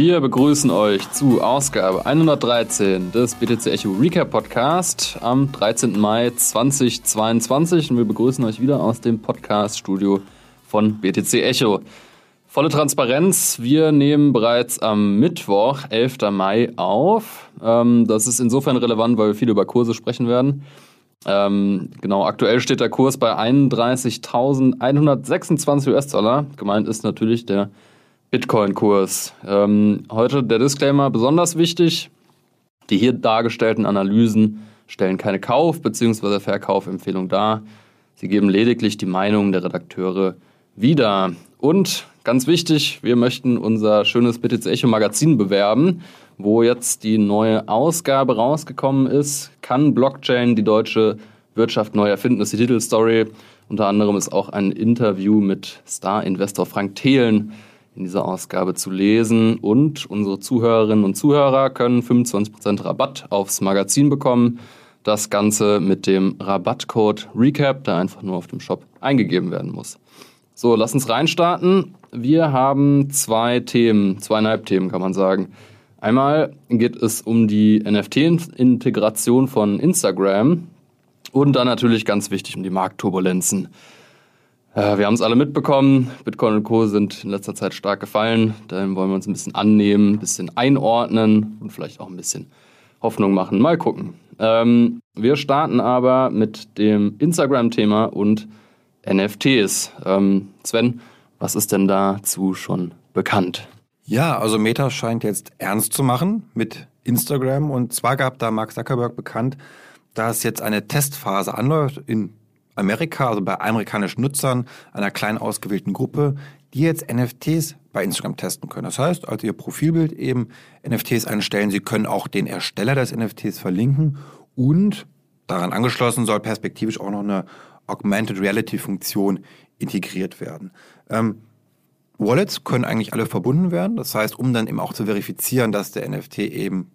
Wir begrüßen euch zu Ausgabe 113 des BTC Echo Recap Podcast am 13. Mai 2022 und wir begrüßen euch wieder aus dem Podcast Studio von BTC Echo. Volle Transparenz, wir nehmen bereits am Mittwoch, 11. Mai auf. Ähm, das ist insofern relevant, weil wir viel über Kurse sprechen werden. Ähm, genau, aktuell steht der Kurs bei 31.126 US-Dollar. Gemeint ist natürlich der Bitcoin-Kurs. Ähm, heute der Disclaimer besonders wichtig. Die hier dargestellten Analysen stellen keine Kauf- bzw. Verkaufempfehlung dar. Sie geben lediglich die Meinung der Redakteure wieder. Und ganz wichtig, wir möchten unser schönes BTC Echo Magazin bewerben wo jetzt die neue Ausgabe rausgekommen ist. Kann Blockchain die deutsche Wirtschaft neu erfinden? Das ist die Titelstory. Unter anderem ist auch ein Interview mit Star-Investor Frank Thelen in dieser Ausgabe zu lesen. Und unsere Zuhörerinnen und Zuhörer können 25% Rabatt aufs Magazin bekommen. Das Ganze mit dem Rabattcode RECAP, der einfach nur auf dem Shop eingegeben werden muss. So, lass uns reinstarten. Wir haben zwei Themen, zweieinhalb Themen kann man sagen. Einmal geht es um die NFT-Integration von Instagram und dann natürlich ganz wichtig um die Marktturbulenzen. Äh, wir haben es alle mitbekommen, Bitcoin und Co. sind in letzter Zeit stark gefallen. Dahin wollen wir uns ein bisschen annehmen, ein bisschen einordnen und vielleicht auch ein bisschen Hoffnung machen. Mal gucken. Ähm, wir starten aber mit dem Instagram-Thema und NFTs. Ähm, Sven, was ist denn dazu schon bekannt? Ja, also Meta scheint jetzt ernst zu machen mit Instagram. Und zwar gab da Mark Zuckerberg bekannt, dass jetzt eine Testphase anläuft in Amerika, also bei amerikanischen Nutzern, einer kleinen ausgewählten Gruppe, die jetzt NFTs bei Instagram testen können. Das heißt, als ihr Profilbild eben NFTs einstellen, sie können auch den Ersteller des NFTs verlinken und daran angeschlossen soll perspektivisch auch noch eine Augmented Reality Funktion integriert werden. Ähm, Wallets können eigentlich alle verbunden werden. Das heißt, um dann eben auch zu verifizieren, dass der NFT eben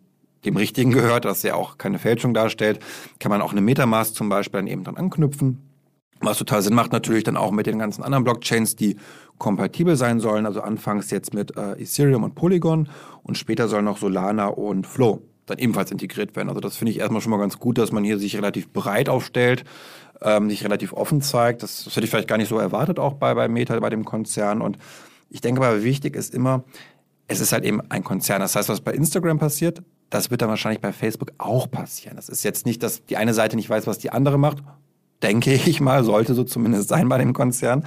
dem Richtigen gehört, dass er auch keine Fälschung darstellt, kann man auch eine Metamask zum Beispiel dann eben dran anknüpfen. Was total Sinn macht natürlich dann auch mit den ganzen anderen Blockchains, die kompatibel sein sollen. Also anfangs jetzt mit äh, Ethereum und Polygon und später sollen noch Solana und Flow dann ebenfalls integriert werden. Also das finde ich erstmal schon mal ganz gut, dass man hier sich relativ breit aufstellt, ähm, sich relativ offen zeigt. Das, das hätte ich vielleicht gar nicht so erwartet auch bei, bei Meta, bei dem Konzern und ich denke aber, wichtig ist immer, es ist halt eben ein Konzern. Das heißt, was bei Instagram passiert, das wird dann wahrscheinlich bei Facebook auch passieren. Das ist jetzt nicht, dass die eine Seite nicht weiß, was die andere macht. Denke ich mal, sollte so zumindest sein bei dem Konzern.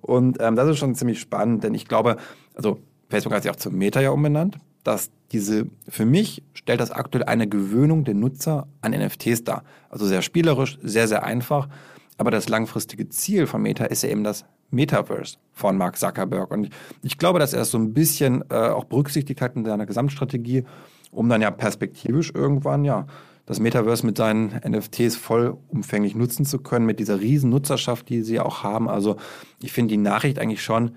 Und ähm, das ist schon ziemlich spannend, denn ich glaube, also Facebook hat sich auch zum Meta ja umbenannt, dass diese, für mich stellt das aktuell eine Gewöhnung der Nutzer an NFTs dar. Also sehr spielerisch, sehr, sehr einfach. Aber das langfristige Ziel von Meta ist ja eben das Metaverse von Mark Zuckerberg. Und ich glaube, dass er es so ein bisschen äh, auch berücksichtigt hat in seiner Gesamtstrategie, um dann ja perspektivisch irgendwann ja das Metaverse mit seinen NFTs vollumfänglich nutzen zu können, mit dieser riesen Nutzerschaft, die sie auch haben. Also ich finde die Nachricht eigentlich schon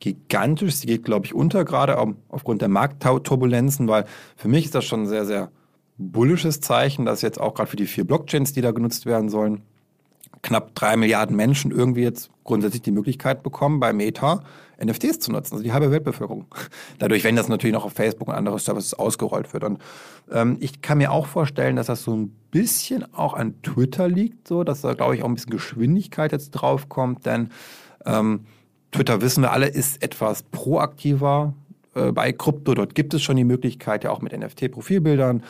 gigantisch. Sie geht, glaube ich, unter, gerade aufgrund der Marktturbulenzen, weil für mich ist das schon ein sehr, sehr bullisches Zeichen, dass jetzt auch gerade für die vier Blockchains, die da genutzt werden sollen, knapp drei Milliarden Menschen irgendwie jetzt grundsätzlich die Möglichkeit bekommen, bei Meta NFTs zu nutzen, also die halbe Weltbevölkerung. Dadurch, wenn das natürlich noch auf Facebook und andere Services ausgerollt wird. Und ähm, ich kann mir auch vorstellen, dass das so ein bisschen auch an Twitter liegt, so, dass da, glaube ich, auch ein bisschen Geschwindigkeit jetzt draufkommt, denn ähm, Twitter, wissen wir alle, ist etwas proaktiver äh, bei Krypto. Dort gibt es schon die Möglichkeit, ja auch mit NFT-Profilbildern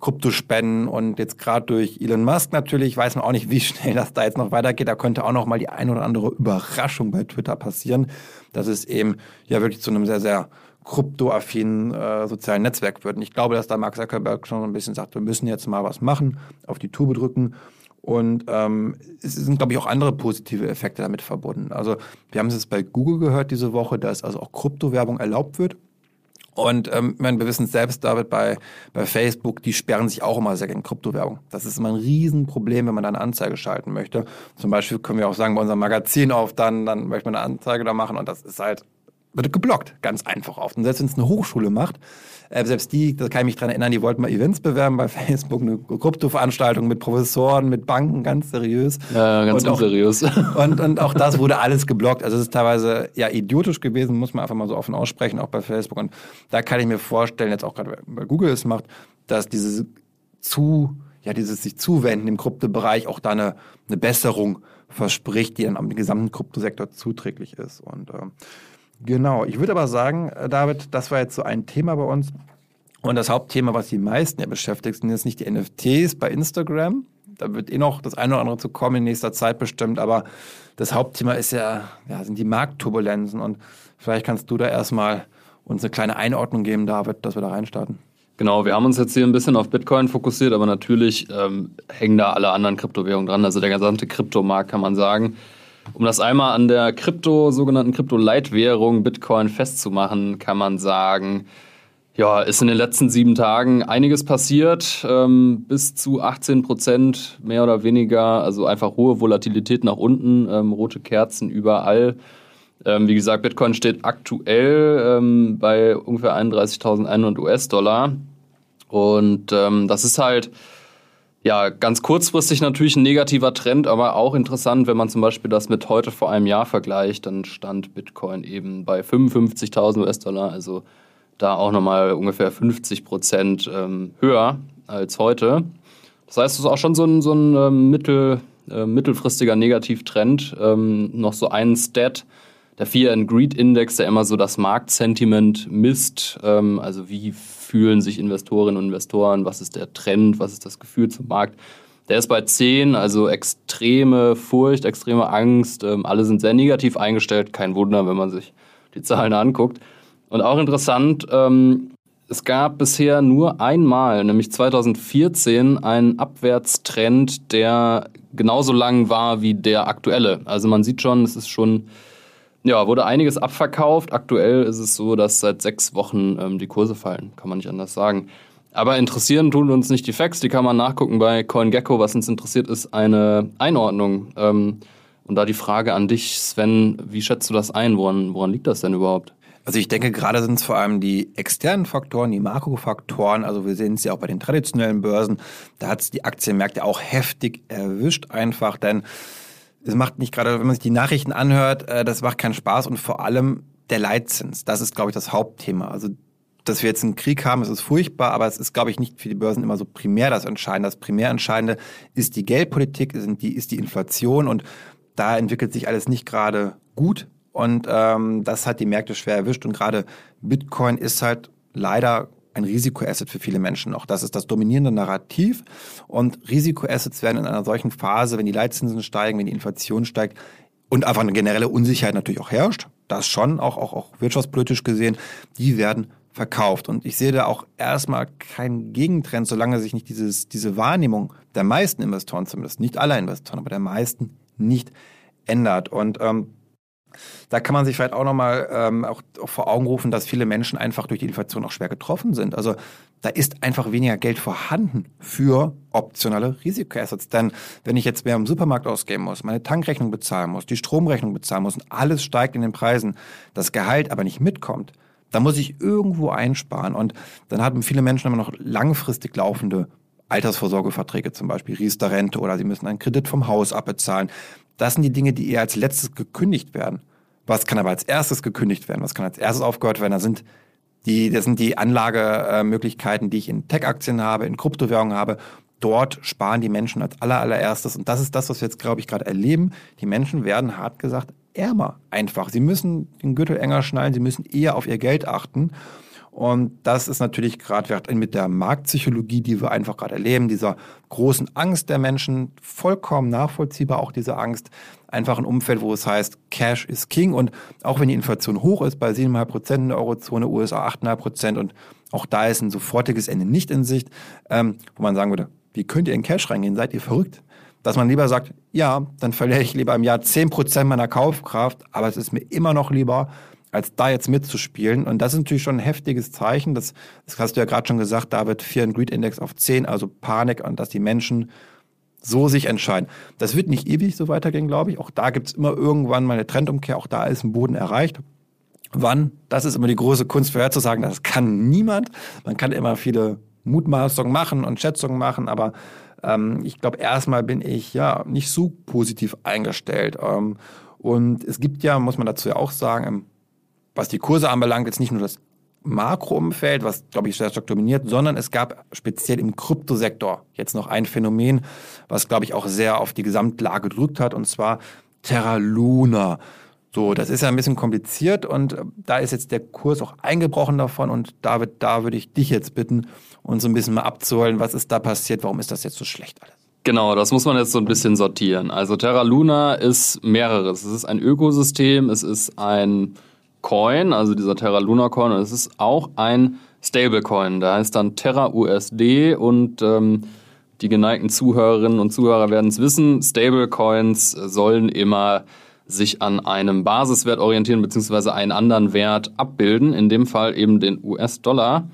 Kryptospenden und jetzt gerade durch Elon Musk natürlich weiß man auch nicht, wie schnell das da jetzt noch weitergeht. Da könnte auch noch mal die ein oder andere Überraschung bei Twitter passieren, dass es eben ja wirklich zu einem sehr, sehr kryptoaffinen äh, sozialen Netzwerk wird. Und ich glaube, dass da Mark Zuckerberg schon ein bisschen sagt, wir müssen jetzt mal was machen, auf die Tube drücken. Und ähm, es sind, glaube ich, auch andere positive Effekte damit verbunden. Also wir haben es jetzt bei Google gehört diese Woche, dass also auch Kryptowerbung erlaubt wird. Und ähm, meine, wir wissen es selbst, David, bei, bei Facebook, die sperren sich auch immer sehr gegen Kryptowährung. Das ist immer ein Riesenproblem, wenn man da eine Anzeige schalten möchte. Zum Beispiel können wir auch sagen, bei unserem Magazin auf, dann, dann möchte man eine Anzeige da machen und das ist halt wird geblockt, ganz einfach oft. Und selbst wenn es eine Hochschule macht, äh, selbst die, da kann ich mich dran erinnern, die wollten mal Events bewerben bei Facebook, eine Krypto-Veranstaltung mit Professoren, mit Banken, ganz seriös. Ja, ganz und unseriös. Auch, und, und auch das wurde alles geblockt. Also es ist teilweise ja idiotisch gewesen, muss man einfach mal so offen aussprechen, auch bei Facebook. Und da kann ich mir vorstellen, jetzt auch gerade weil Google es macht, dass diese zu, ja, dieses sich zuwenden im Kryptobereich auch da eine, eine Besserung verspricht, die dann am gesamten Kryptosektor zuträglich ist. Und äh, genau, ich würde aber sagen, äh, David, das war jetzt so ein Thema bei uns. Und das Hauptthema, was die meisten ja beschäftigt, sind jetzt nicht die NFTs bei Instagram. Da wird eh noch das eine oder andere zu kommen in nächster Zeit bestimmt. Aber das Hauptthema ist ja, ja sind die Marktturbulenzen. Und vielleicht kannst du da erstmal uns eine kleine Einordnung geben, David, dass wir da reinstarten. Genau, wir haben uns jetzt hier ein bisschen auf Bitcoin fokussiert, aber natürlich ähm, hängen da alle anderen Kryptowährungen dran. Also der gesamte Kryptomarkt kann man sagen. Um das einmal an der Krypto, sogenannten Krypto-Leitwährung Bitcoin festzumachen, kann man sagen, ja, ist in den letzten sieben Tagen einiges passiert. Ähm, bis zu 18 Prozent mehr oder weniger, also einfach hohe Volatilität nach unten, ähm, rote Kerzen überall. Ähm, wie gesagt, Bitcoin steht aktuell ähm, bei ungefähr 31.100 US-Dollar. Und ähm, das ist halt ja ganz kurzfristig natürlich ein negativer Trend, aber auch interessant, wenn man zum Beispiel das mit heute vor einem Jahr vergleicht, dann stand Bitcoin eben bei 55.000 US-Dollar, also da auch nochmal ungefähr 50 Prozent ähm, höher als heute. Das heißt, es ist auch schon so ein, so ein ähm, mittel, äh, mittelfristiger Negativtrend. Ähm, noch so ein Stat, der Fear and Greed Index, der immer so das Marktsentiment misst. Ähm, also wie fühlen sich Investorinnen und Investoren, was ist der Trend, was ist das Gefühl zum Markt. Der ist bei 10, also extreme Furcht, extreme Angst. Ähm, alle sind sehr negativ eingestellt. Kein Wunder, wenn man sich die Zahlen anguckt. Und auch interessant, ähm, es gab bisher nur einmal, nämlich 2014, einen Abwärtstrend, der genauso lang war wie der aktuelle. Also man sieht schon, es ist schon ja, wurde einiges abverkauft. Aktuell ist es so, dass seit sechs Wochen ähm, die Kurse fallen. Kann man nicht anders sagen. Aber interessieren tun uns nicht die Facts. Die kann man nachgucken bei CoinGecko. Was uns interessiert, ist eine Einordnung. Ähm, und da die Frage an dich, Sven, wie schätzt du das ein? Woran, woran liegt das denn überhaupt? Also ich denke, gerade sind es vor allem die externen Faktoren, die Makrofaktoren. Also wir sehen es ja auch bei den traditionellen Börsen. Da hat es die Aktienmärkte auch heftig erwischt einfach, denn es macht nicht gerade, wenn man sich die Nachrichten anhört, äh, das macht keinen Spaß und vor allem der Leitzins. Das ist, glaube ich, das Hauptthema. Also dass wir jetzt einen Krieg haben, es ist furchtbar, aber es ist, glaube ich, nicht für die Börsen immer so primär das Entscheidende. Das primär Entscheidende ist die Geldpolitik, ist die, ist die Inflation und da entwickelt sich alles nicht gerade gut und ähm, das hat die Märkte schwer erwischt und gerade Bitcoin ist halt leider ein Risikoasset für viele Menschen noch. Das ist das dominierende Narrativ. Und Risikoassets werden in einer solchen Phase, wenn die Leitzinsen steigen, wenn die Inflation steigt und einfach eine generelle Unsicherheit natürlich auch herrscht, das schon, auch, auch, auch wirtschaftspolitisch gesehen, die werden verkauft. Und ich sehe da auch erstmal keinen Gegentrend, solange sich nicht dieses, diese Wahrnehmung der meisten Investoren zumindest, nicht aller Investoren, aber der meisten nicht ändert. Und ähm, da kann man sich vielleicht auch nochmal ähm, auch, auch vor Augen rufen, dass viele Menschen einfach durch die Inflation auch schwer getroffen sind. Also da ist einfach weniger Geld vorhanden für optionale Risikoassets. Denn wenn ich jetzt mehr im Supermarkt ausgeben muss, meine Tankrechnung bezahlen muss, die Stromrechnung bezahlen muss und alles steigt in den Preisen, das Gehalt aber nicht mitkommt, dann muss ich irgendwo einsparen. Und dann haben viele Menschen immer noch langfristig laufende Altersvorsorgeverträge, zum Beispiel Riester-Rente oder sie müssen einen Kredit vom Haus abbezahlen. Das sind die Dinge, die eher als letztes gekündigt werden. Was kann aber als erstes gekündigt werden? Was kann als erstes aufgehört werden? Das sind die, das sind die Anlagemöglichkeiten, die ich in Tech-Aktien habe, in Kryptowährungen habe. Dort sparen die Menschen als aller, allererstes. Und das ist das, was wir jetzt, glaube ich, gerade erleben. Die Menschen werden, hart gesagt, ärmer einfach. Sie müssen den Gürtel enger schnallen, sie müssen eher auf ihr Geld achten. Und das ist natürlich gerade mit der Marktpsychologie, die wir einfach gerade erleben, dieser großen Angst der Menschen, vollkommen nachvollziehbar auch diese Angst, einfach ein Umfeld, wo es heißt, Cash is King. Und auch wenn die Inflation hoch ist, bei 7,5 Prozent in der Eurozone, USA 8,5 Prozent und auch da ist ein sofortiges Ende nicht in Sicht, ähm, wo man sagen würde, wie könnt ihr in Cash reingehen? Seid ihr verrückt? Dass man lieber sagt, ja, dann verliere ich lieber im Jahr 10 Prozent meiner Kaufkraft, aber es ist mir immer noch lieber, als da jetzt mitzuspielen. Und das ist natürlich schon ein heftiges Zeichen. Das, das hast du ja gerade schon gesagt, David, Fear and Greed Index auf 10, also Panik und dass die Menschen so sich entscheiden. Das wird nicht ewig so weitergehen, glaube ich. Auch da gibt es immer irgendwann mal eine Trendumkehr. Auch da ist ein Boden erreicht. Wann? Das ist immer die große Kunst vorherzusagen. Das kann niemand. Man kann immer viele Mutmaßungen machen und Schätzungen machen, aber ähm, ich glaube, erstmal bin ich ja nicht so positiv eingestellt. Ähm, und es gibt ja, muss man dazu ja auch sagen, was die Kurse anbelangt, jetzt nicht nur das Makroumfeld, was, glaube ich, sehr stark dominiert, sondern es gab speziell im Kryptosektor jetzt noch ein Phänomen, was, glaube ich, auch sehr auf die Gesamtlage gedrückt hat, und zwar Terra Luna. So, das ist ja ein bisschen kompliziert und äh, da ist jetzt der Kurs auch eingebrochen davon und David, da würde ich dich jetzt bitten, uns ein bisschen mal abzuholen, was ist da passiert, warum ist das jetzt so schlecht alles? Genau, das muss man jetzt so ein bisschen sortieren. Also Terra Luna ist mehreres. Es ist ein Ökosystem, es ist ein Coin, also dieser Terra Luna Coin, und es ist auch ein Stablecoin. Da heißt dann Terra USD und ähm, die geneigten Zuhörerinnen und Zuhörer werden es wissen, Stablecoins sollen immer sich an einem Basiswert orientieren, beziehungsweise einen anderen Wert abbilden, in dem Fall eben den US-Dollar.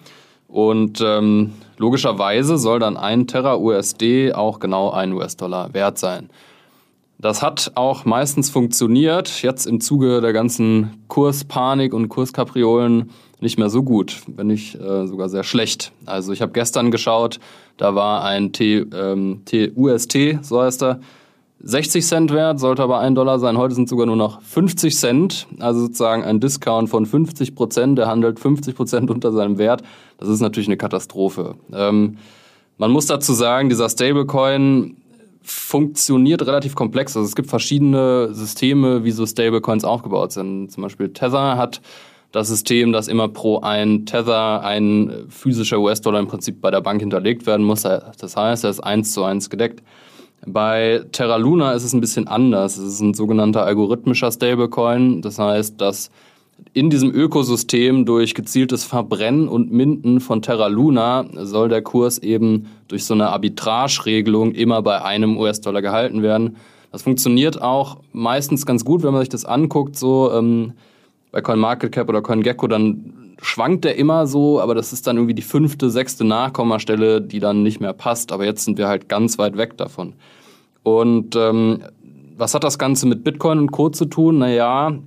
Und ähm, logischerweise soll dann ein Terra USD auch genau ein US-Dollar wert sein. Das hat auch meistens funktioniert, jetzt im Zuge der ganzen Kurspanik und Kurskapriolen nicht mehr so gut, wenn nicht äh, sogar sehr schlecht. Also ich habe gestern geschaut, da war ein T, ähm, T, UST, so heißt er, 60 Cent wert, sollte aber ein Dollar sein. Heute sind sogar nur noch 50 Cent, also sozusagen ein Discount von 50 Prozent. Der handelt 50 Prozent unter seinem Wert. Das ist natürlich eine Katastrophe. Ähm, man muss dazu sagen, dieser Stablecoin funktioniert relativ komplex. Also es gibt verschiedene Systeme, wie so Stablecoins aufgebaut sind. Zum Beispiel Tether hat das System, dass immer pro ein Tether ein physischer US-Dollar im Prinzip bei der Bank hinterlegt werden muss. Das heißt, er ist eins zu eins gedeckt. Bei Terra Luna ist es ein bisschen anders. Es ist ein sogenannter algorithmischer Stablecoin. Das heißt, dass in diesem Ökosystem durch gezieltes Verbrennen und Minden von Terra Luna soll der Kurs eben durch so eine Arbitrage-Regelung immer bei einem US-Dollar gehalten werden. Das funktioniert auch meistens ganz gut, wenn man sich das anguckt, so ähm, bei CoinMarketCap oder CoinGecko, dann schwankt der immer so, aber das ist dann irgendwie die fünfte, sechste Nachkommastelle, die dann nicht mehr passt. Aber jetzt sind wir halt ganz weit weg davon. Und ähm, was hat das Ganze mit Bitcoin und Co. zu tun? Naja,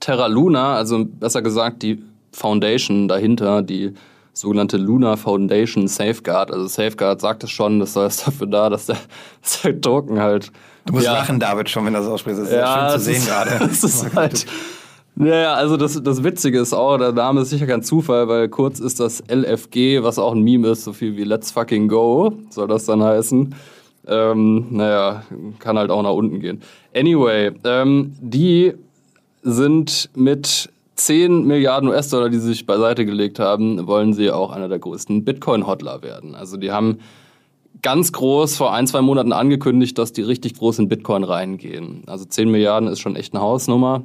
Terra Luna, also besser gesagt die Foundation dahinter, die sogenannte Luna Foundation Safeguard. Also Safeguard sagt es schon, das heißt dafür da, dass der, dass der Token halt. Du musst ja, lachen, David, schon, wenn du das aussprichst. Das ist ja, schön zu sehen ist, gerade. Das ist halt. Naja, also das, das Witzige ist auch, der Name ist sicher kein Zufall, weil kurz ist das LFG, was auch ein Meme ist, so viel wie Let's fucking go, soll das dann heißen. Ähm, naja, kann halt auch nach unten gehen. Anyway, ähm, die sind mit 10 Milliarden US-Dollar, die sie sich beiseite gelegt haben, wollen sie auch einer der größten Bitcoin-Hodler werden. Also die haben ganz groß vor ein, zwei Monaten angekündigt, dass die richtig groß in Bitcoin reingehen. Also 10 Milliarden ist schon echt eine Hausnummer.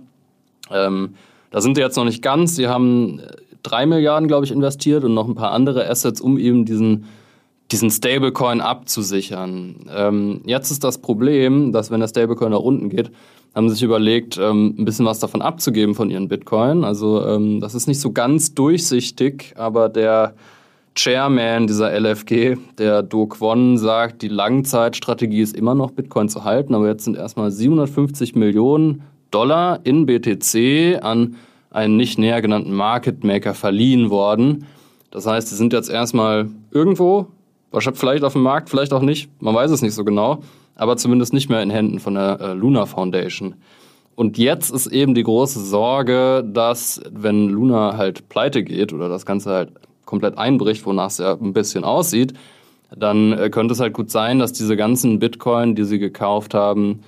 Ähm, da sind sie jetzt noch nicht ganz. Sie haben 3 Milliarden, glaube ich, investiert und noch ein paar andere Assets, um eben diesen, diesen Stablecoin abzusichern. Ähm, jetzt ist das Problem, dass wenn der Stablecoin nach unten geht, haben sich überlegt, ähm, ein bisschen was davon abzugeben von ihren Bitcoin. Also ähm, das ist nicht so ganz durchsichtig, aber der Chairman dieser LFG, der Do Kwon, sagt, die Langzeitstrategie ist immer noch Bitcoin zu halten, aber jetzt sind erstmal 750 Millionen Dollar in BTC an einen nicht näher genannten Market Maker verliehen worden. Das heißt, sie sind jetzt erstmal irgendwo, vielleicht auf dem Markt, vielleicht auch nicht, man weiß es nicht so genau aber zumindest nicht mehr in Händen von der äh, Luna Foundation. Und jetzt ist eben die große Sorge, dass wenn Luna halt pleite geht oder das Ganze halt komplett einbricht, wonach es ja ein bisschen aussieht, dann äh, könnte es halt gut sein, dass diese ganzen Bitcoin, die sie gekauft haben,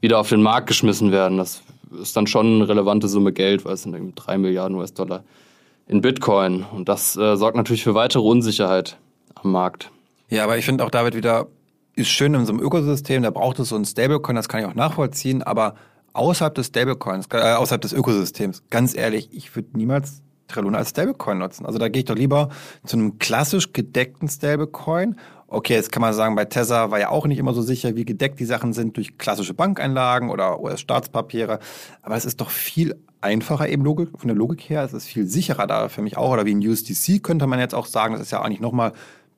wieder auf den Markt geschmissen werden. Das ist dann schon eine relevante Summe Geld, weil es sind irgendwie drei Milliarden US-Dollar in Bitcoin. Und das äh, sorgt natürlich für weitere Unsicherheit am Markt. Ja, aber ich finde auch David wieder ist schön in so einem Ökosystem, da braucht es so ein Stablecoin, das kann ich auch nachvollziehen, aber außerhalb des Stablecoins, äh, außerhalb des Ökosystems, ganz ehrlich, ich würde niemals Treluna als Stablecoin nutzen. Also da gehe ich doch lieber zu einem klassisch gedeckten Stablecoin. Okay, jetzt kann man sagen, bei Tether war ja auch nicht immer so sicher, wie gedeckt die Sachen sind durch klassische Bankeinlagen oder US-Staatspapiere. Aber es ist doch viel einfacher eben Logik, von der Logik her. Es ist viel sicherer da für mich auch. Oder wie ein USDC könnte man jetzt auch sagen. Das ist ja eigentlich nochmal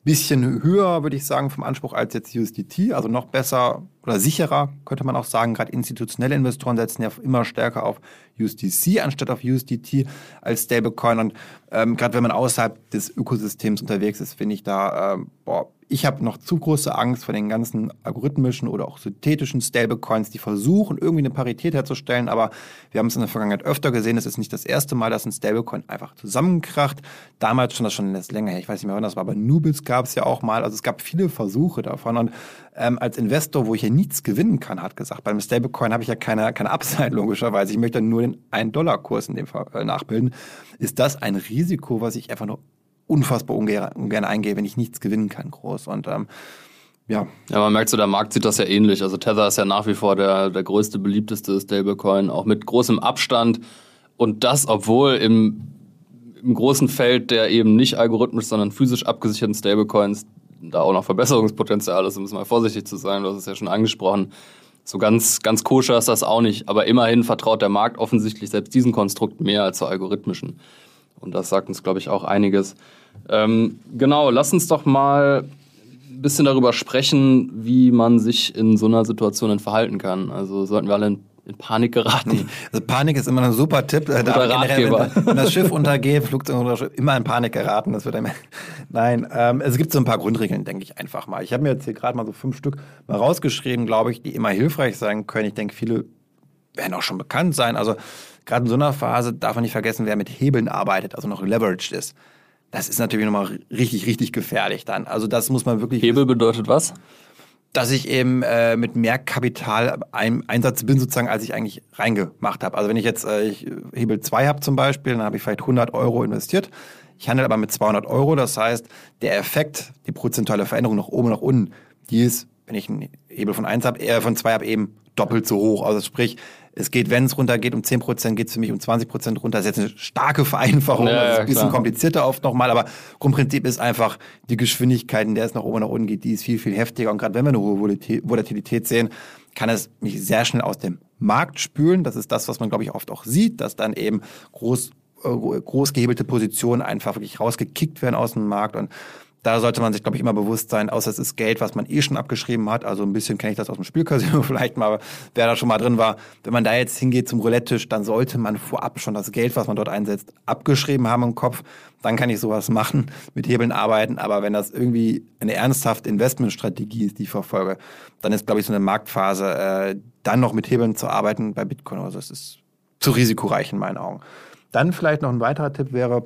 bisschen höher, würde ich sagen, vom Anspruch als jetzt USDT, also noch besser, oder sicherer, könnte man auch sagen. Gerade institutionelle Investoren setzen ja immer stärker auf USDC anstatt auf USDT als Stablecoin. Und ähm, gerade wenn man außerhalb des Ökosystems unterwegs ist, finde ich da, äh, boah, ich habe noch zu große Angst vor den ganzen algorithmischen oder auch synthetischen Stablecoins, die versuchen, irgendwie eine Parität herzustellen. Aber wir haben es in der Vergangenheit öfter gesehen. Es ist nicht das erste Mal, dass ein Stablecoin einfach zusammenkracht. Damals schon, das schon länger her, ich weiß nicht mehr, wann das war, aber Nubis gab es ja auch mal. Also es gab viele Versuche davon. Und ähm, als Investor, wo ich ja nichts gewinnen kann, hat gesagt, beim Stablecoin habe ich ja keine, keine Upside logischerweise. Ich möchte nur den 1-Dollar-Kurs in dem Fall äh, nachbilden. Ist das ein Risiko, was ich einfach nur unfassbar ungern, ungern eingehe, wenn ich nichts gewinnen kann, groß. Und ähm, ja. Ja, man merkt so, der Markt sieht das ja ähnlich. Also Tether ist ja nach wie vor der, der größte, beliebteste Stablecoin, auch mit großem Abstand. Und das, obwohl im, im großen Feld der eben nicht algorithmisch, sondern physisch abgesicherten Stablecoins da auch noch Verbesserungspotenzial ist, um es mal vorsichtig zu sein, du hast es ja schon angesprochen. So ganz, ganz koscher ist das auch nicht. Aber immerhin vertraut der Markt offensichtlich selbst diesen Konstrukt mehr als zur algorithmischen. Und das sagt uns, glaube ich, auch einiges. Ähm, genau, lass uns doch mal ein bisschen darüber sprechen, wie man sich in so einer Situation verhalten kann. Also sollten wir alle in, in Panik geraten. Also Panik ist immer ein super Tipp. Guter Ratgeber. Wenn, wenn, das Schiff untergeht, Flugzeug untergeht, immer in Panik geraten. Das wird einem Nein, ähm, es gibt so ein paar Grundregeln, denke ich einfach mal. Ich habe mir jetzt hier gerade mal so fünf Stück mal rausgeschrieben, glaube ich, die immer hilfreich sein können. Ich denke, viele werden auch schon bekannt sein. Also gerade in so einer Phase darf man nicht vergessen, wer mit Hebeln arbeitet, also noch leveraged ist. Das ist natürlich nochmal richtig, richtig gefährlich dann. Also das muss man wirklich. Hebel bedeutet was? Dass ich eben äh, mit mehr Kapital ein, Einsatz bin, sozusagen, als ich eigentlich reingemacht habe. Also wenn ich jetzt äh, ich Hebel 2 habe zum Beispiel, dann habe ich vielleicht 100 Euro investiert. Ich handle aber mit 200 Euro. Das heißt, der Effekt, die prozentuale Veränderung nach oben, nach unten, die ist, wenn ich einen Hebel von 1 habe, eher von 2 habe, eben doppelt so hoch. Also sprich, es geht, wenn es runtergeht, um 10 Prozent, geht es für mich um 20 Prozent runter. Das ist jetzt eine starke Vereinfachung, ja, das ist ein bisschen klar. komplizierter oft nochmal, aber Grundprinzip ist einfach die Geschwindigkeit, in der es nach oben und nach unten geht, die ist viel, viel heftiger. Und gerade wenn wir eine hohe Volatilität sehen, kann es mich sehr schnell aus dem Markt spülen. Das ist das, was man, glaube ich, oft auch sieht, dass dann eben groß, äh, groß gehebelte Positionen einfach wirklich rausgekickt werden aus dem Markt und da sollte man sich, glaube ich, immer bewusst sein, außer es ist Geld, was man eh schon abgeschrieben hat. Also ein bisschen kenne ich das aus dem Spielcasino vielleicht mal, wer da schon mal drin war. Wenn man da jetzt hingeht zum Roulette-Tisch, dann sollte man vorab schon das Geld, was man dort einsetzt, abgeschrieben haben im Kopf. Dann kann ich sowas machen, mit Hebeln arbeiten. Aber wenn das irgendwie eine ernsthafte Investmentstrategie ist, die ich verfolge, dann ist, glaube ich, so eine Marktphase, äh, dann noch mit Hebeln zu arbeiten bei Bitcoin, also das ist zu risikoreich in meinen Augen. Dann vielleicht noch ein weiterer Tipp wäre,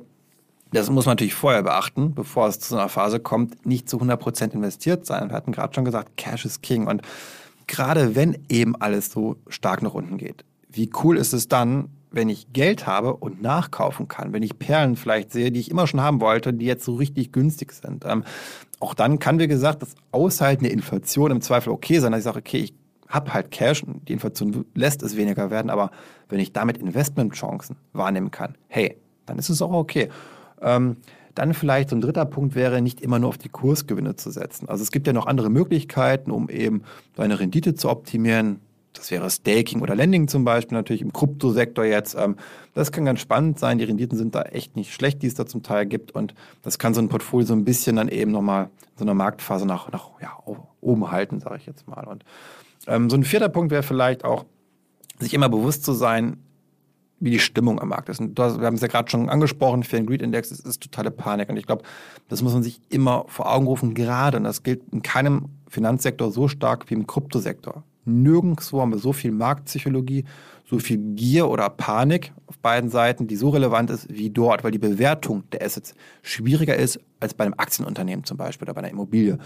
das muss man natürlich vorher beachten, bevor es zu einer Phase kommt, nicht zu 100% investiert sein. Wir hatten gerade schon gesagt, Cash is King. Und gerade wenn eben alles so stark nach unten geht, wie cool ist es dann, wenn ich Geld habe und nachkaufen kann, wenn ich Perlen vielleicht sehe, die ich immer schon haben wollte, die jetzt so richtig günstig sind. Ähm, auch dann kann, wie gesagt, das Aushalten der Inflation im Zweifel okay sein, dass ich sage, okay, ich habe halt Cash und die Inflation lässt es weniger werden, aber wenn ich damit Investmentchancen wahrnehmen kann, hey, dann ist es auch okay. Ähm, dann vielleicht so ein dritter Punkt wäre, nicht immer nur auf die Kursgewinne zu setzen. Also es gibt ja noch andere Möglichkeiten, um eben seine Rendite zu optimieren. Das wäre Staking oder Lending zum Beispiel, natürlich im Kryptosektor jetzt. Ähm, das kann ganz spannend sein. Die Renditen sind da echt nicht schlecht, die es da zum Teil gibt. Und das kann so ein Portfolio so ein bisschen dann eben nochmal so einer Marktphase nach, nach ja, oben halten, sage ich jetzt mal. Und ähm, so ein vierter Punkt wäre vielleicht auch, sich immer bewusst zu sein, wie die Stimmung am Markt ist. Und hast, wir haben es ja gerade schon angesprochen, für den Greed Index ist, ist totale Panik. Und ich glaube, das muss man sich immer vor Augen rufen, gerade, und das gilt in keinem Finanzsektor so stark wie im Kryptosektor. Nirgendwo haben wir so viel Marktpsychologie, so viel Gier oder Panik auf beiden Seiten, die so relevant ist wie dort, weil die Bewertung der Assets schwieriger ist als bei einem Aktienunternehmen zum Beispiel oder bei einer Immobilie.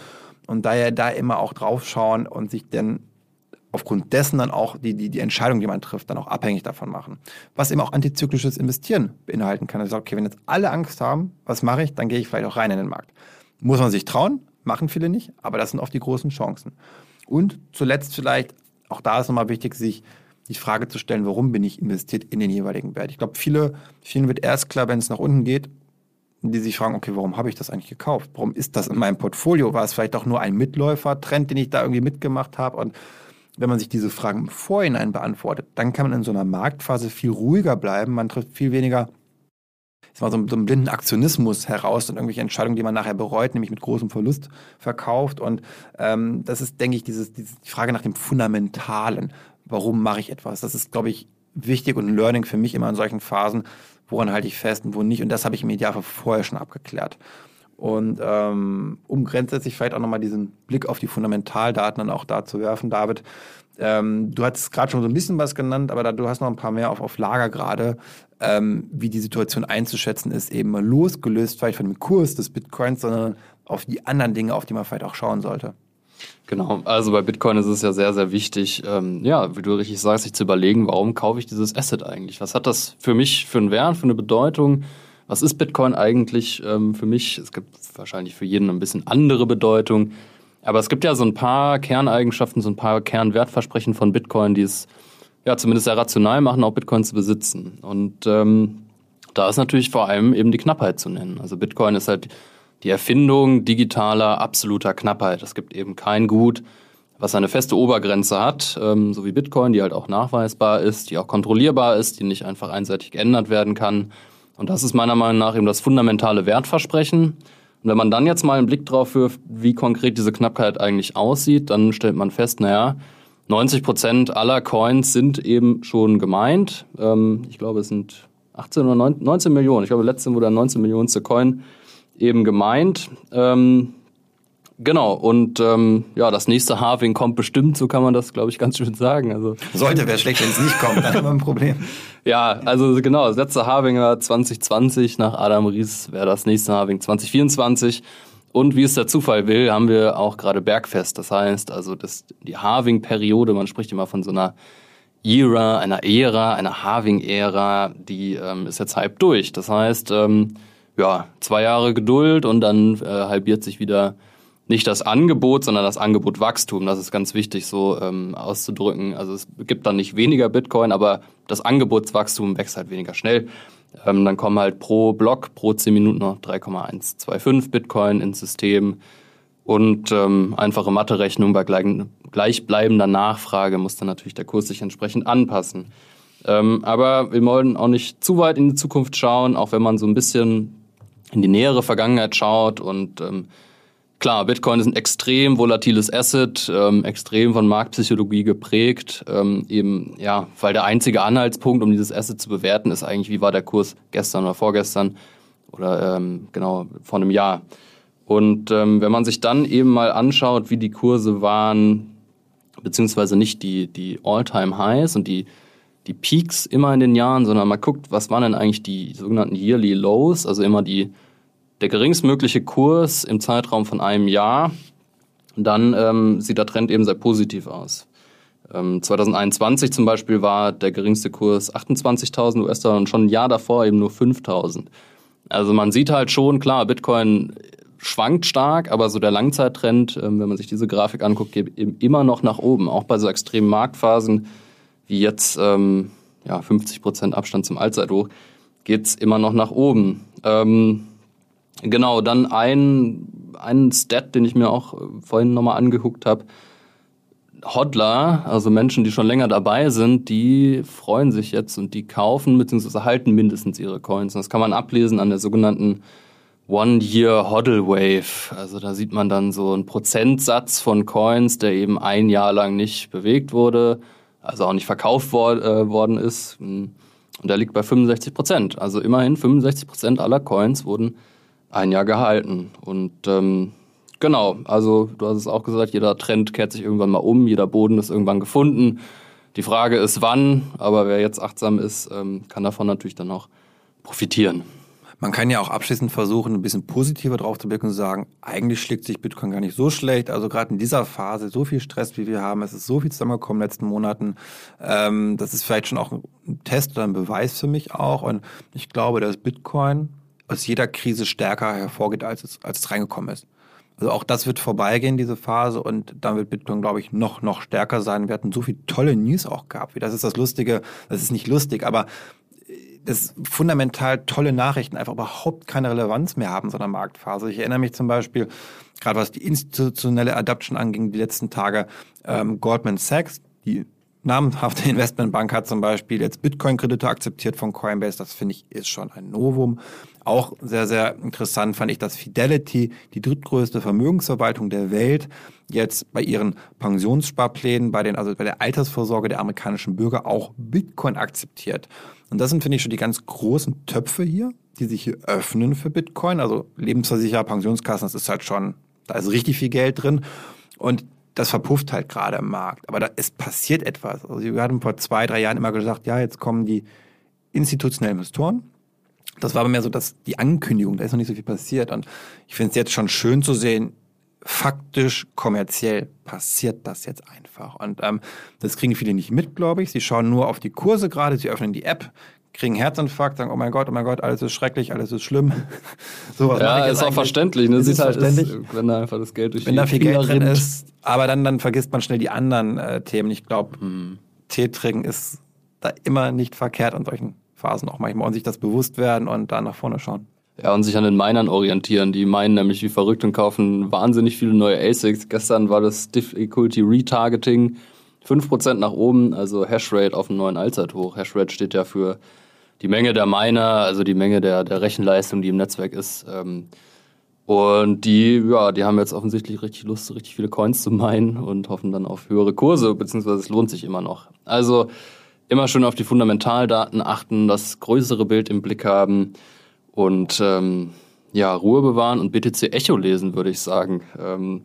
Und daher da immer auch draufschauen und sich dann aufgrund dessen dann auch die, die, die Entscheidung, die man trifft, dann auch abhängig davon machen. Was eben auch antizyklisches Investieren beinhalten kann. Also okay, wenn jetzt alle Angst haben, was mache ich, dann gehe ich vielleicht auch rein in den Markt. Muss man sich trauen, machen viele nicht, aber das sind oft die großen Chancen. Und zuletzt vielleicht, auch da ist nochmal wichtig, sich die Frage zu stellen, warum bin ich investiert in den jeweiligen Wert. Ich glaube, viele, vielen wird erst klar, wenn es nach unten geht, die sich fragen, okay, warum habe ich das eigentlich gekauft? Warum ist das in meinem Portfolio? War es vielleicht auch nur ein Mitläufer-Trend, den ich da irgendwie mitgemacht habe? Und wenn man sich diese Fragen im Vorhinein beantwortet, dann kann man in so einer Marktphase viel ruhiger bleiben. Man trifft viel weniger, ich so, so einen blinden Aktionismus heraus und irgendwelche Entscheidungen, die man nachher bereut, nämlich mit großem Verlust verkauft. Und ähm, das ist, denke ich, dieses, dieses, die Frage nach dem Fundamentalen. Warum mache ich etwas? Das ist, glaube ich, wichtig und ein Learning für mich immer in solchen Phasen, woran halte ich fest und wo nicht. Und das habe ich im Idealfall vorher schon abgeklärt. Und ähm, um grundsätzlich vielleicht auch nochmal diesen Blick auf die Fundamentaldaten dann auch da zu werfen, David, ähm, du hattest gerade schon so ein bisschen was genannt, aber da, du hast noch ein paar mehr auf, auf Lager gerade, ähm, wie die Situation einzuschätzen ist, eben losgelöst vielleicht von dem Kurs des Bitcoins, sondern auf die anderen Dinge, auf die man vielleicht auch schauen sollte. Genau, also bei Bitcoin ist es ja sehr, sehr wichtig, ähm, ja, wie du richtig sagst, sich zu überlegen, warum kaufe ich dieses Asset eigentlich? Was hat das für mich für einen Wert, für eine Bedeutung? Was ist Bitcoin eigentlich ähm, für mich? Es gibt wahrscheinlich für jeden ein bisschen andere Bedeutung. Aber es gibt ja so ein paar Kerneigenschaften, so ein paar Kernwertversprechen von Bitcoin, die es ja zumindest sehr rational machen, auch Bitcoin zu besitzen. Und ähm, da ist natürlich vor allem eben die Knappheit zu nennen. Also Bitcoin ist halt die Erfindung digitaler, absoluter Knappheit. Es gibt eben kein Gut, was eine feste Obergrenze hat, ähm, so wie Bitcoin, die halt auch nachweisbar ist, die auch kontrollierbar ist, die nicht einfach einseitig geändert werden kann. Und das ist meiner Meinung nach eben das fundamentale Wertversprechen. Und wenn man dann jetzt mal einen Blick drauf wirft, wie konkret diese Knappheit eigentlich aussieht, dann stellt man fest, naja, 90 Prozent aller Coins sind eben schon gemeint. Ähm, ich glaube, es sind 18 oder 19 Millionen. Ich glaube, letztens wurde der 19 Millionenste Coin eben gemeint. Ähm, genau, und ähm, ja, das nächste Halving kommt bestimmt, so kann man das, glaube ich, ganz schön sagen. Also, Sollte, wäre schlecht, wenn es nicht kommt, dann haben wir ein Problem. ja, also genau, das letzte Halving war 2020, nach Adam Ries wäre das nächste Halving 2024. Und wie es der Zufall will, haben wir auch gerade Bergfest. Das heißt, also das, die Halving-Periode, man spricht immer von so einer Era, einer Ära, einer Halving-Ära, die ähm, ist jetzt halb durch. Das heißt, ähm, ja, zwei Jahre Geduld und dann äh, halbiert sich wieder nicht das Angebot, sondern das Angebotwachstum. Das ist ganz wichtig so ähm, auszudrücken. Also es gibt dann nicht weniger Bitcoin, aber das Angebotswachstum wächst halt weniger schnell. Ähm, dann kommen halt pro Block, pro 10 Minuten noch 3,125 Bitcoin ins System. Und ähm, einfache Mathe-Rechnung bei gleichbleibender Nachfrage muss dann natürlich der Kurs sich entsprechend anpassen. Ähm, aber wir wollen auch nicht zu weit in die Zukunft schauen, auch wenn man so ein bisschen in die nähere Vergangenheit schaut und ähm, klar, Bitcoin ist ein extrem volatiles Asset, ähm, extrem von Marktpsychologie geprägt, ähm, eben ja, weil der einzige Anhaltspunkt, um dieses Asset zu bewerten, ist eigentlich, wie war der Kurs gestern oder vorgestern oder ähm, genau vor einem Jahr. Und ähm, wenn man sich dann eben mal anschaut, wie die Kurse waren, beziehungsweise nicht die, die All-Time-Highs und die die Peaks immer in den Jahren, sondern man guckt, was waren denn eigentlich die sogenannten Yearly Lows, also immer die, der geringstmögliche Kurs im Zeitraum von einem Jahr. dann ähm, sieht der Trend eben sehr positiv aus. Ähm, 2021 zum Beispiel war der geringste Kurs 28.000 US-Dollar und schon ein Jahr davor eben nur 5.000. Also man sieht halt schon, klar, Bitcoin schwankt stark, aber so der Langzeittrend, ähm, wenn man sich diese Grafik anguckt, geht eben immer noch nach oben, auch bei so extremen Marktphasen wie jetzt ähm, ja, 50 Prozent Abstand zum Allzeithoch, geht's immer noch nach oben. Ähm, genau, dann ein, ein Stat, den ich mir auch äh, vorhin nochmal angeguckt habe. Hodler, also Menschen, die schon länger dabei sind, die freuen sich jetzt und die kaufen bzw. halten mindestens ihre Coins. Das kann man ablesen an der sogenannten One-Year Hodl Wave. Also da sieht man dann so einen Prozentsatz von Coins, der eben ein Jahr lang nicht bewegt wurde also auch nicht verkauft wor äh, worden ist. Und der liegt bei 65 Prozent. Also immerhin 65 Prozent aller Coins wurden ein Jahr gehalten. Und ähm, genau, also du hast es auch gesagt, jeder Trend kehrt sich irgendwann mal um, jeder Boden ist irgendwann gefunden. Die Frage ist wann, aber wer jetzt achtsam ist, ähm, kann davon natürlich dann auch profitieren. Man kann ja auch abschließend versuchen, ein bisschen positiver drauf zu blicken und sagen, eigentlich schlägt sich Bitcoin gar nicht so schlecht. Also gerade in dieser Phase, so viel Stress, wie wir haben, es ist so viel zusammengekommen in den letzten Monaten. Ähm, das ist vielleicht schon auch ein Test oder ein Beweis für mich auch. Und ich glaube, dass Bitcoin aus jeder Krise stärker hervorgeht, als es, als es reingekommen ist. Also auch das wird vorbeigehen, diese Phase, und dann wird Bitcoin, glaube ich, noch, noch stärker sein. Wir hatten so viel tolle News auch gehabt. Das ist das Lustige, das ist nicht lustig, aber dass fundamental tolle Nachrichten einfach überhaupt keine Relevanz mehr haben so einer Marktphase. Ich erinnere mich zum Beispiel, gerade was die institutionelle Adaption anging, die letzten Tage, ähm, Goldman Sachs, die namhafte Investmentbank hat zum Beispiel jetzt Bitcoin-Kredite akzeptiert von Coinbase. Das finde ich ist schon ein Novum. Auch sehr, sehr interessant fand ich, dass Fidelity, die drittgrößte Vermögensverwaltung der Welt, jetzt bei ihren Pensionssparplänen, bei den, also bei der Altersvorsorge der amerikanischen Bürger auch Bitcoin akzeptiert. Und das sind, finde ich, schon die ganz großen Töpfe hier, die sich hier öffnen für Bitcoin. Also Lebensversicherer, Pensionskassen, das ist halt schon, da ist richtig viel Geld drin. Und das verpufft halt gerade im Markt. Aber da, es passiert etwas. Also wir hatten vor zwei, drei Jahren immer gesagt, ja, jetzt kommen die institutionellen Investoren. Das war aber mehr so dass die Ankündigung, da ist noch nicht so viel passiert. Und ich finde es jetzt schon schön zu sehen, faktisch, kommerziell passiert das jetzt einfach. Und ähm, das kriegen viele nicht mit, glaube ich. Sie schauen nur auf die Kurse gerade, sie öffnen die App, kriegen Herzinfarkt, sagen, oh mein Gott, oh mein Gott, alles ist schrecklich, alles ist schlimm. Sowas ja, ist auch verständlich. Ne? Ist, ist halt, verständlich. Ist, wenn da einfach das Geld durch wenn die da viel Geld drin ist. Aber dann, dann vergisst man schnell die anderen äh, Themen. Ich glaube, hm. Tee trinken ist da immer nicht verkehrt an solchen Phasen auch manchmal und sich das bewusst werden und da nach vorne schauen. Ja, und sich an den Minern orientieren. Die meinen nämlich wie verrückt und kaufen wahnsinnig viele neue ASICs. Gestern war das Difficulty Retargeting 5% nach oben, also Hashrate auf einem neuen Allzeithoch. Hashrate steht ja für die Menge der Miner, also die Menge der, der Rechenleistung, die im Netzwerk ist. Ähm, und die, ja, die haben jetzt offensichtlich richtig Lust, richtig viele Coins zu meinen und hoffen dann auf höhere Kurse, beziehungsweise es lohnt sich immer noch. Also immer schön auf die Fundamentaldaten achten, das größere Bild im Blick haben und ähm, ja, Ruhe bewahren und BTC Echo lesen, würde ich sagen. Ähm,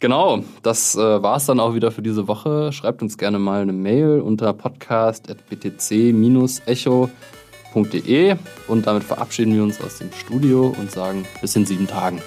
Genau, das äh, war es dann auch wieder für diese Woche. Schreibt uns gerne mal eine Mail unter podcast.btc-echo.de und damit verabschieden wir uns aus dem Studio und sagen bis in sieben Tagen.